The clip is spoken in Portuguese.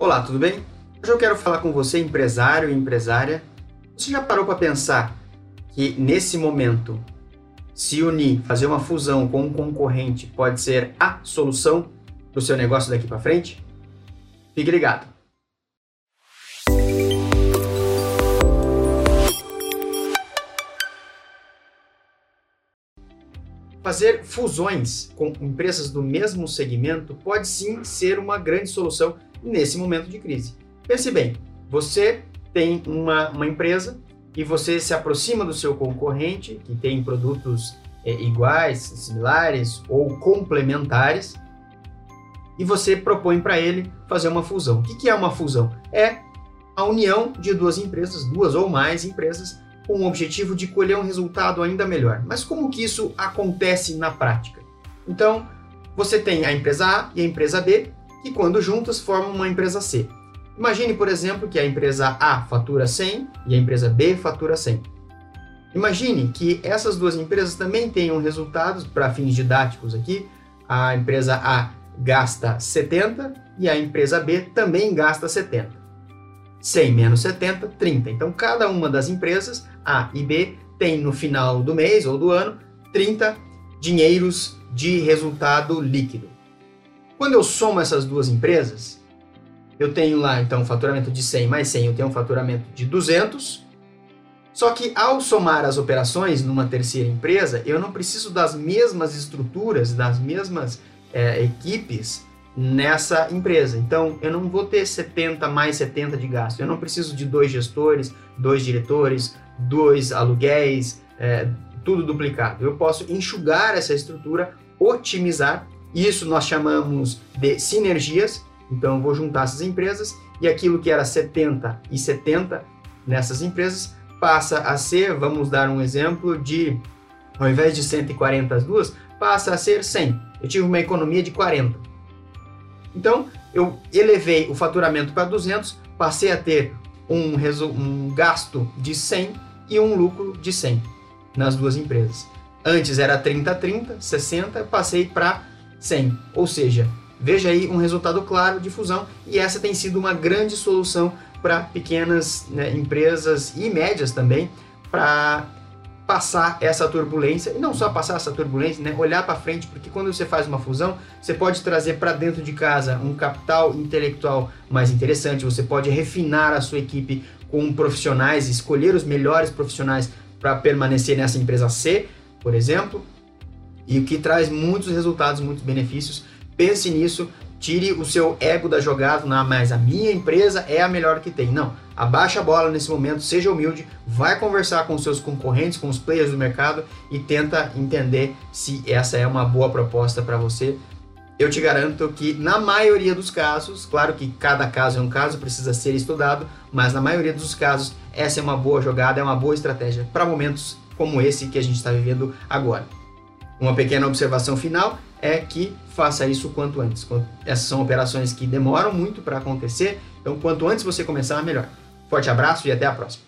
Olá, tudo bem? Hoje eu quero falar com você, empresário e empresária. Você já parou para pensar que nesse momento se unir, fazer uma fusão com um concorrente pode ser a solução para o seu negócio daqui para frente? Fique ligado. Fazer fusões com empresas do mesmo segmento pode sim ser uma grande solução nesse momento de crise. Pense bem, você tem uma, uma empresa e você se aproxima do seu concorrente, que tem produtos é, iguais, similares ou complementares, e você propõe para ele fazer uma fusão. O que, que é uma fusão? É a união de duas empresas, duas ou mais empresas, com o objetivo de colher um resultado ainda melhor. Mas como que isso acontece na prática? Então, você tem a empresa A e a empresa B, que quando juntas formam uma empresa C. Imagine, por exemplo, que a empresa A fatura 100 e a empresa B fatura 100. Imagine que essas duas empresas também tenham resultados, para fins didáticos aqui, a empresa A gasta 70 e a empresa B também gasta 70. 100 menos 70, 30. Então, cada uma das empresas, A e B, tem no final do mês ou do ano 30 dinheiros de resultado líquido. Quando eu somo essas duas empresas, eu tenho lá então um faturamento de 100 mais 100, eu tenho um faturamento de 200. Só que ao somar as operações numa terceira empresa, eu não preciso das mesmas estruturas, das mesmas é, equipes nessa empresa. Então, eu não vou ter 70 mais 70 de gasto. Eu não preciso de dois gestores, dois diretores, dois aluguéis, é, tudo duplicado. Eu posso enxugar essa estrutura, otimizar. Isso nós chamamos de sinergias. Então, eu vou juntar essas empresas e aquilo que era 70 e 70 nessas empresas passa a ser, vamos dar um exemplo de, ao invés de 140 as duas, passa a ser 100. Eu tive uma economia de 40. Então, eu elevei o faturamento para 200, passei a ter um, um gasto de 100 e um lucro de 100 nas duas empresas. Antes era 30 30, 60, passei para 100. Ou seja, veja aí um resultado claro de fusão e essa tem sido uma grande solução para pequenas né, empresas e médias também para passar essa turbulência e não só passar essa turbulência, né, olhar para frente, porque quando você faz uma fusão, você pode trazer para dentro de casa um capital intelectual mais interessante, você pode refinar a sua equipe com profissionais, escolher os melhores profissionais para permanecer nessa empresa C, por exemplo, e o que traz muitos resultados, muitos benefícios. Pense nisso, tire o seu ego da jogada, mas a minha empresa é a melhor que tem. Não, abaixa a bola nesse momento, seja humilde, vai conversar com seus concorrentes, com os players do mercado e tenta entender se essa é uma boa proposta para você. Eu te garanto que na maioria dos casos, claro que cada caso é um caso, precisa ser estudado, mas na maioria dos casos essa é uma boa jogada, é uma boa estratégia para momentos como esse que a gente está vivendo agora. Uma pequena observação final é que faça isso quanto antes. Essas são operações que demoram muito para acontecer, então quanto antes você começar, melhor. Forte abraço e até a próxima.